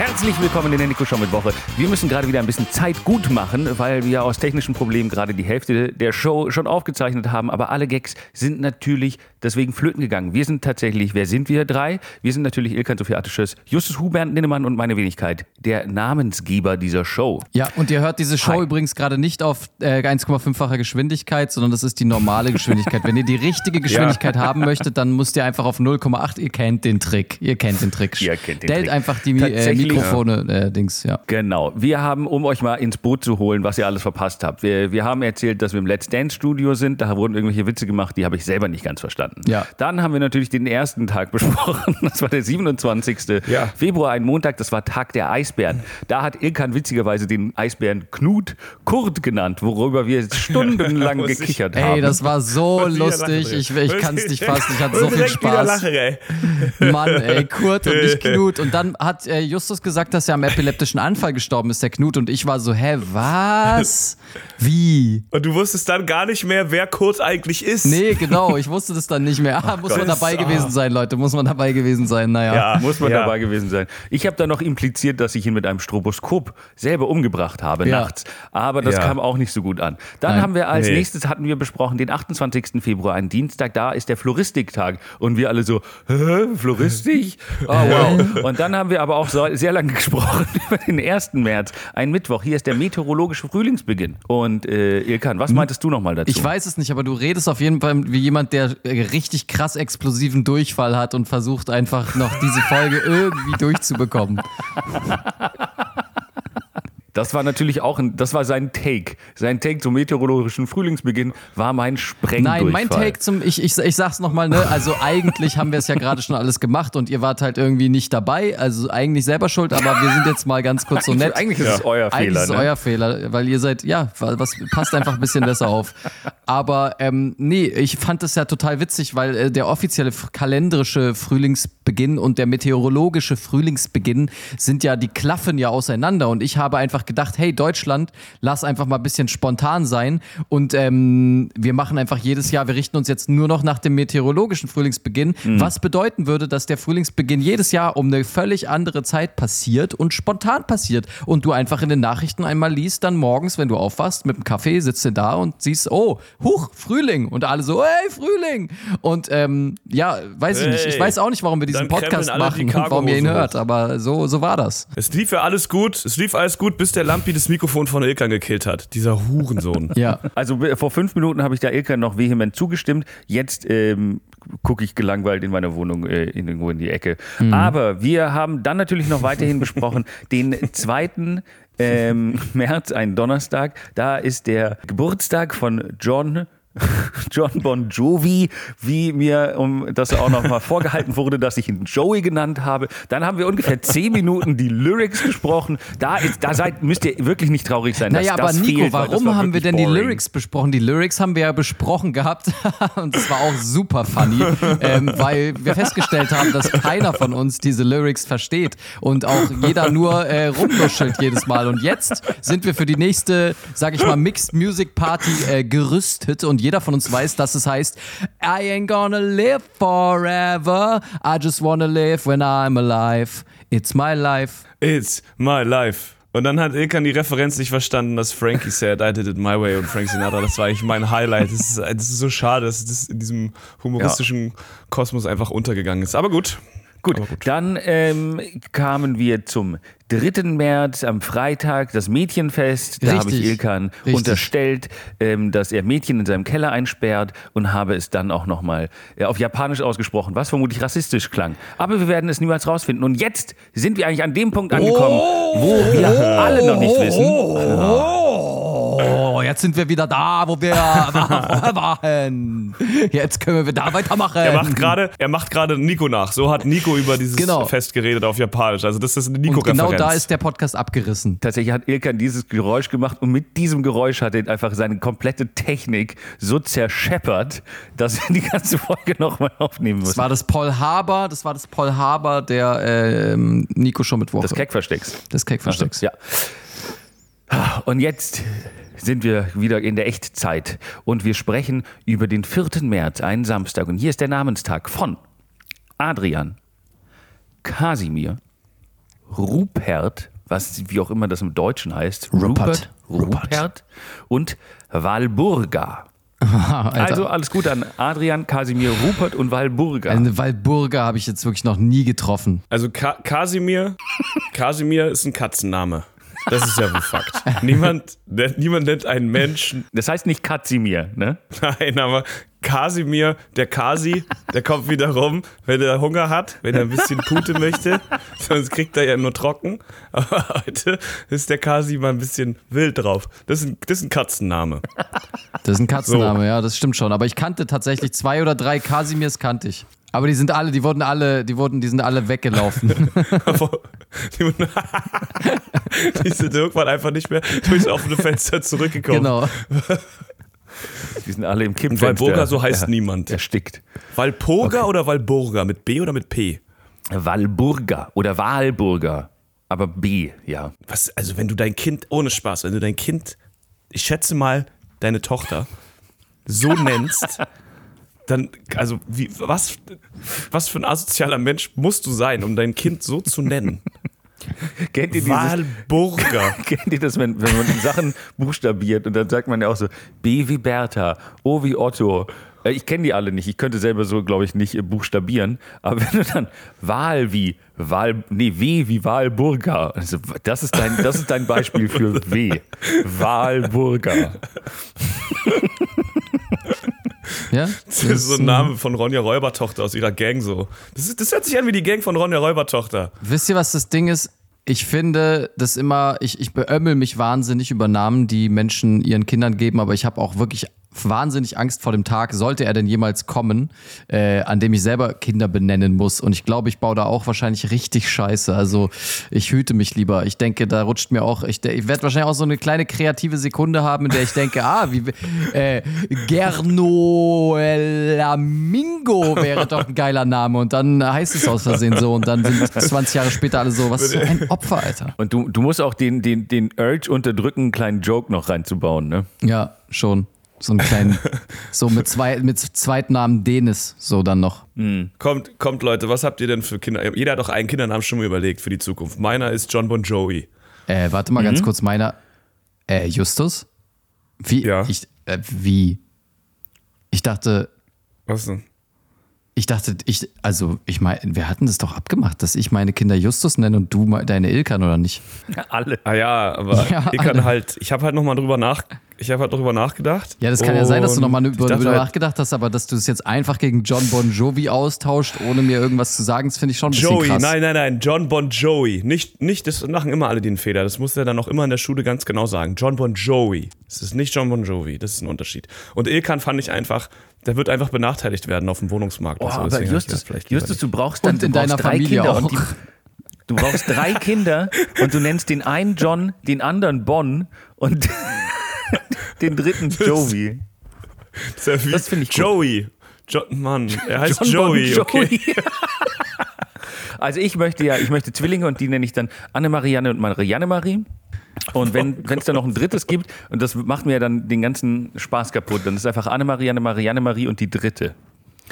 Herzlich willkommen in der Nico Show mit Woche. Wir müssen gerade wieder ein bisschen Zeit gut machen, weil wir aus technischen Problemen gerade die Hälfte der Show schon aufgezeichnet haben. Aber alle Gags sind natürlich deswegen flöten gegangen. Wir sind tatsächlich, wer sind wir drei? Wir sind natürlich Ilkan Sophiatisches, Justus Hubert Ninnemann und meine Wenigkeit, der Namensgeber dieser Show. Ja, und ihr hört diese Show Hi. übrigens gerade nicht auf äh, 1,5-fache Geschwindigkeit, sondern das ist die normale Geschwindigkeit. Wenn ihr die richtige Geschwindigkeit haben möchtet, dann müsst ihr einfach auf 0,8. Ihr kennt den Trick. Ihr kennt den Trick. Ihr kennt den Stellt Trick. einfach die äh, Mikrofone, äh, Dings, ja. Genau. Wir haben, um euch mal ins Boot zu holen, was ihr alles verpasst habt. Wir, wir haben erzählt, dass wir im Let's Dance Studio sind. Da wurden irgendwelche Witze gemacht, die habe ich selber nicht ganz verstanden. Ja. Dann haben wir natürlich den ersten Tag besprochen. Das war der 27. Ja. Februar, ein Montag. Das war Tag der Eisbären. Da hat Ilkan witzigerweise den Eisbären Knut Kurt genannt, worüber wir stundenlang muss ich- gekichert haben. Ey, das war so ja lustig. Ich, ich kann es nicht fassen. Ich hatte so viel Spaß. Lachen, ey. Mann, ey, Kurt und nicht Knut. Und dann hat äh, Justus gesagt, dass er am epileptischen Anfall gestorben ist, der Knut. Und ich war so, hä, was? Wie? Und du wusstest dann gar nicht mehr, wer Kurt eigentlich ist. Nee, genau, ich wusste das dann nicht mehr. Ah, muss man Gott. dabei gewesen sein, Leute, muss man dabei gewesen sein. Naja. Ja, Muss man ja. dabei gewesen sein. Ich habe da noch impliziert, dass ich ihn mit einem Stroboskop selber umgebracht habe Ja. nachts. Aber das Ja. kam auch nicht so gut an. Dann Nein. haben wir als Nee. nächstes hatten wir besprochen den 28. Februar, ein Dienstag. Da ist der Floristiktag und wir alle so Hä, Floristik. Oh, wow. Und dann haben wir aber auch so, sehr lange gesprochen über den 1. März, ein Mittwoch. Hier ist der meteorologische Frühlingsbeginn. Und äh, Ilkan, was meintest du nochmal dazu? Ich weiß es nicht, aber du redest auf jeden Fall wie jemand, der äh, richtig krass explosiven Durchfall hat und versucht einfach noch diese Folge irgendwie durchzubekommen. Das war natürlich auch ein, das war sein Take. Sein Take zum meteorologischen Frühlingsbeginn war mein Sprengdurchfall. Nein, mein Take zum, ich, ich, ich sag's nochmal, ne, also eigentlich haben wir es ja gerade schon alles gemacht und ihr wart halt irgendwie nicht dabei, also eigentlich selber schuld, aber wir sind jetzt mal ganz kurz so nett. Eigentlich ist es euer Eigentlich Fehler. ist es ne? euer Fehler, weil ihr seid, ja, was passt einfach ein bisschen besser auf. Aber ähm, nee, ich fand das ja total witzig, weil äh, der offizielle kalendarische Frühlingsbeginn und der meteorologische Frühlingsbeginn sind ja, die klaffen ja auseinander. Und ich habe einfach gedacht, hey Deutschland, lass einfach mal ein bisschen spontan sein. Und ähm, wir machen einfach jedes Jahr, wir richten uns jetzt nur noch nach dem meteorologischen Frühlingsbeginn, was bedeuten würde, dass der Frühlingsbeginn jedes Jahr um eine völlig andere Zeit passiert und spontan passiert. Und du einfach in den Nachrichten einmal liest, dann morgens, wenn du aufwachst mit dem Kaffee, sitzt du da und siehst, oh, huch, Frühling. Und alle so, hey, Frühling. Und ähm, ja, weiß ich nicht. Ich Hey. weiß auch nicht, warum wir diesen Dann Podcast die machen und warum ihr ihn hört, aber so, so war das. Es lief ja alles gut. Es lief alles gut, bis der Lampi das Mikrofon von Ilkan gekillt hat. Dieser Hurensohn. Ja. Also äh, vor fünf Minuten habe ich da Ilka noch vehement zugestimmt. Jetzt ähm, gucke ich gelangweilt in meiner Wohnung äh, in, irgendwo in die Ecke. Aber wir haben dann natürlich noch weiterhin besprochen den zweiten ähm, März, ein Donnerstag. Da ist der Geburtstag von John. John Bon Jovi, wie mir um das auch noch mal vorgehalten wurde, dass ich ihn Joey genannt habe. Dann haben wir ungefähr zehn Minuten die Lyrics gesprochen. Da ist, da seid, müsst ihr wirklich nicht traurig sein. Naja, aber Nico, fehlt, warum war haben wir denn die boring. Lyrics besprochen? Die Lyrics haben wir ja besprochen gehabt und das war auch super funny, ähm, weil wir festgestellt haben, dass keiner von uns diese Lyrics versteht und auch jeder nur äh, rumnuschelt jedes Mal. Und jetzt sind wir für die nächste, sag ich mal, Mixed Music Party äh, gerüstet und jeder von uns weiß, dass es heißt I ain't gonna live forever, I just wanna live when I'm alive. It's my life. It's my life. Und dann hat Ilkan die Referenz nicht verstanden, dass Frankie said, I did it my way und Frank Sinatra, das war eigentlich mein Highlight. Das ist, das ist so schade, dass das in diesem humoristischen Kosmos einfach untergegangen ist. Aber gut. Gut, gut. dann ähm, kamen wir zum 3. März am Freitag, das Mädchenfest. Da habe ich. Ilkan Richtig. unterstellt, ähm, dass er Mädchen in seinem Keller einsperrt und habe es dann auch nochmal äh, auf Japanisch ausgesprochen, was vermutlich rassistisch klang. Aber wir werden es niemals rausfinden. Und jetzt sind wir eigentlich an dem Punkt angekommen, wo wir alle noch nicht wissen. Oh, jetzt sind wir wieder da, wo wir waren. Jetzt können wir da weitermachen. Er macht gerade, er macht gerade Nico nach. So hat Nico über dieses Genau. Fest geredet auf Japanisch. Also das ist eine Und Nico-Referenz. genau da ist der Podcast abgerissen. Tatsächlich hat Ilkan dieses Geräusch gemacht und mit diesem Geräusch hat er einfach seine komplette Technik so zerscheppert, dass er die ganze Folge nochmal aufnehmen muss. Das war das Paul Haber, das war das Paul Haber der ähm, Nico schon mit Woche. Das Keckverstecks. des Keckverstecks. Ja. Und jetzt sind wir wieder in der Echtzeit und wir sprechen über den 4. März, einen Samstag. Und hier ist der Namenstag von Adrian, Kasimir, Rupert, was wie auch immer das im Deutschen heißt. Rupert. Rupert. Rupert und Walburga. Alter. Also alles gut an Adrian, Kasimir, Rupert und Walburga. Eine Walburga habe ich jetzt wirklich noch nie getroffen. Also Ka Kasimir, Kasimir ist ein Katzenname. Das ist ja wohl Fakt. Niemand, nennt- niemand nennt einen Menschen, Das heißt nicht Kasimir, ne? nein, aber Kasimir, der Kasi, der kommt wieder rum, wenn er Hunger hat, wenn er ein bisschen Pute möchte. Sonst kriegt er ja nur trocken. Aber heute ist der Kasi mal ein bisschen wild drauf. Das ist ein, das ist ein Katzenname. Das ist ein Katzenname, ja, das stimmt schon. Aber ich kannte tatsächlich zwei oder drei Kasimirs kannte ich. Aber die sind alle, die wurden alle, die wurden, die sind alle weggelaufen. Die, sind irgendwann einfach nicht mehr durchs offene Fenster zurückgekommen. genau. Die sind alle im Kippfenster. Walburga, so heißt er- niemand. Erstickt. Walpurga oder Walburga? Mit B oder mit P? Walburga oder Walburga. Aber B, ja. Was, also wenn du dein Kind, ohne Spaß, wenn du dein Kind, ich schätze mal, deine Tochter so nennst, dann, also wie, was, was für ein asozialer Mensch musst du sein, um dein Kind so zu nennen? Kennt ihr dieses, Walburga. Kennt ihr das, wenn, wenn man Sachen buchstabiert und dann sagt man ja auch so B wie Bertha, O wie Otto. Äh, Ich kenne die alle nicht. Ich könnte selber so, glaube ich, nicht äh, buchstabieren. Aber wenn du dann Wahl wie Wahl, nee, W wie Wahlburga. Also, das ist dein, das ist dein Beispiel für W. Wahlburga. Ja? Das ist so ein Name von Ronja Räubertochter aus ihrer Gang so. Das, ist, das hört sich an wie die Gang von Ronja Räubertochter. Wisst ihr, was das Ding ist? Ich finde das immer, ich, ich beömmel mich wahnsinnig über Namen, die Menschen ihren Kindern geben, aber ich habe auch wirklich wahnsinnig Angst vor dem Tag, sollte er denn jemals kommen, äh, an dem ich selber Kinder benennen muss. Und ich glaube, ich baue da auch wahrscheinlich richtig scheiße. Also ich hüte mich lieber. Ich denke, da rutscht mir auch, ich, ich werde wahrscheinlich auch so eine kleine kreative Sekunde haben, in der ich denke, ah, wie äh, Gernoelamingo wäre doch ein geiler Name. Und dann heißt es aus Versehen so. Und dann sind 20 Jahre später alle so, was für ein Opfer, Alter. Und du, du musst auch den, den, den Urge unterdrücken, einen kleinen Joke noch reinzubauen, ne? Ja, schon. So einen kleinen, so mit zwei, mit Zweitnamen Denis, so dann noch. Kommt, kommt Leute, was habt ihr denn für Kinder? Jeder hat doch einen Kindernamen schon mal überlegt für die Zukunft. Meiner ist John Bon Jovi. Äh, warte mal ganz kurz, meiner. Äh, Justus? Wie? Ja. Ich, äh, wie? Ich dachte, Was denn? ich dachte, ich, also, ich meine, wir hatten das doch abgemacht, dass ich meine Kinder Justus nenne und du deine Ilkan, oder nicht? Alle. Ah ja, aber Ja, ich kann alle. halt, ich habe halt nochmal drüber nach, ich habe halt drüber nachgedacht. Ja, das kann ja sein, dass du nochmal ich über, dachte über halt, nachgedacht hast, aber dass du es jetzt einfach gegen John Bon Jovi austauscht, ohne mir irgendwas zu sagen, das finde ich schon ein bisschen Joey, krass. nein, nein, nein, John Bon Jovi. Nicht, nicht, das machen immer alle den Fehler. Das muss er dann auch immer in der Schule ganz genau sagen. John Bon Jovi. Es ist nicht John Bon Jovi. Das ist ein Unterschied. Und Ilkan fand ich einfach, der wird einfach benachteiligt werden auf dem Wohnungsmarkt. Oh, Also aber Justus, das vielleicht Justus, du brauchst dann Und in du brauchst deiner drei Familie Kinder auch. und die, du brauchst drei Kinder und du nennst den einen John, den anderen Bon und den dritten Jovi. Das, wie das finde ich gut. Joey. Jo Mann, er heißt John Bon Joey. Okay. Also ich möchte ja, ich möchte Zwillinge und die nenne ich dann Anne-Marianne und Marianne Marie. Und wenn es dann noch ein drittes gibt, und das macht mir ja dann den ganzen Spaß kaputt, dann ist einfach Anne-Marianne, Marianne Marie und die dritte.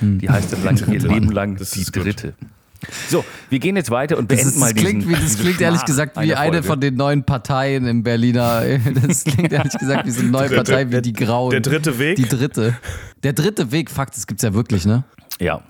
Die heißt dann lang, ihr Leben lang Das die ist gut. Dritte. So, wir gehen jetzt weiter und Das, beenden ist, mal das klingt, diesen, wie, das klingt ehrlich gesagt wie eine Folge. von den neuen Parteien im Berliner. Das klingt ehrlich gesagt wie so eine neue Der- Partei wie der- die Grauen. der dritte Weg? Die dritte. Der dritte Weg, Fakt, das gibt's ja wirklich, ne? Ja.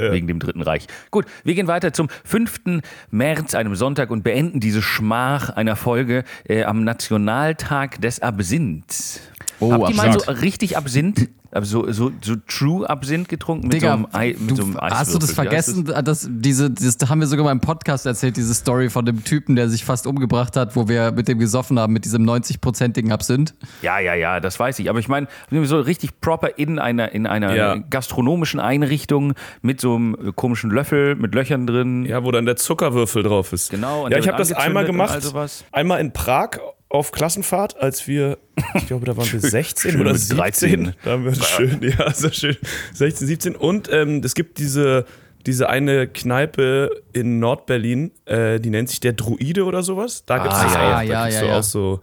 Wegen dem Dritten Reich. Gut, wir gehen weiter zum 5. März, einem Sonntag, und beenden diese Schmach einer Folge äh, am Nationaltag des Absinths. Oh, Habt ihr mal so richtig Absinth, also so, so, so True Absinth getrunken mit Digga, so einem, Ei, mit du, so einem hast du das Eiswürfel? Wie heißt vergessen? Das, diese, das haben wir sogar mal im Podcast erzählt, diese Story von dem Typen, der sich fast umgebracht hat, wo wir mit dem gesoffen haben, mit diesem 90-prozentigen Absinth. Ja, ja, ja, das weiß ich. Aber ich meine, so richtig proper in einer, in einer Ja. gastronomischen Einrichtung mit so einem komischen Löffel mit Löchern drin. Ja, wo dann der Zuckerwürfel drauf ist. Genau, und Ja, ich habe das einmal gemacht. all sowas. Einmal in Prag auf Klassenfahrt, als wir, ich glaube, da waren wir 16 schön oder mit 17. 13. Da haben wir schön, ja, so schön. 16, 17. Und ähm, es gibt diese, diese eine Kneipe in Nordberlin, äh, die nennt sich der Druide oder sowas. Da gibt es Ah, das ja, auch. ja, da ja, kriegst ja, du ja. auch so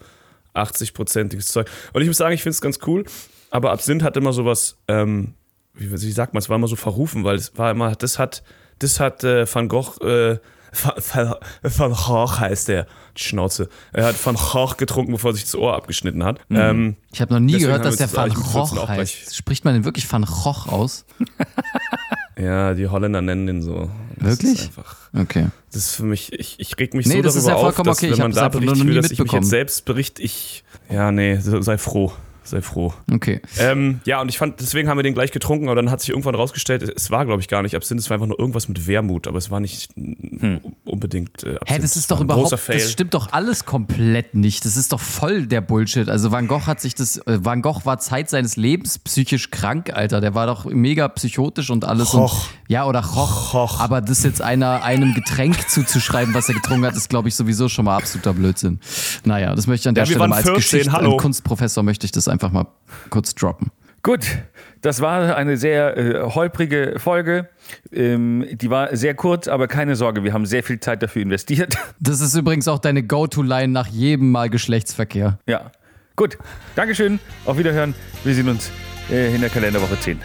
80-prozentiges Zeug. Und ich muss sagen, ich finde es ganz cool. Aber Absinth hat immer sowas, ähm, wie, wie sagt man, es war immer so verrufen, weil es war immer, das hat, das hat äh, Van Gogh, äh, Van, Van Gogh heißt der. Schnauze. Er hat Van Gogh getrunken, bevor er sich das Ohr abgeschnitten hat. Ähm, Ich habe noch nie gehört, dass der Van eigentlich mit 14 Gogh heißt. Spricht man denn wirklich Van Gogh aus? ja, die Holländer nennen den so. Das Wirklich? Okay. das ist für mich, ich, ich reg mich Nee, so darüber ja auf, dass okay. Ich wenn man da will, dass ich mich jetzt selbst berichte, ich, ja, nee, sei froh. Sei froh. Okay. Ähm, ja, und ich fand, deswegen haben wir den gleich getrunken, aber dann hat sich irgendwann rausgestellt, es war, glaube ich, gar nicht Absinth, es war einfach nur irgendwas mit Wermut, aber es war nicht mm, unbedingt äh, Absinth. Hä, das ist doch überhaupt, das stimmt doch alles komplett nicht. Das ist doch voll der Bullshit. Also Van Gogh hat sich das, äh, Van Gogh war Zeit seines Lebens psychisch krank, Alter. Der war doch mega psychotisch und alles. Choch. Und, ja, oder Choch. Choch. Aber das jetzt einer, einem Getränk zuzuschreiben, was er getrunken hat, ist, glaube ich, sowieso schon mal absoluter Blödsinn. Naja, das möchte ich an der Ja, Stelle mal als 14, Geschichte hallo. Kunstprofessor möchte ich das einfach mal kurz droppen. Gut, das war eine sehr äh, holprige Folge. Ähm, die war sehr kurz, aber keine Sorge, wir haben sehr viel Zeit dafür investiert. Das ist übrigens auch deine Go-To-Line nach jedem Mal Geschlechtsverkehr. ja, gut. Dankeschön, auf Wiederhören. Wir sehen uns äh, in der Kalenderwoche 10.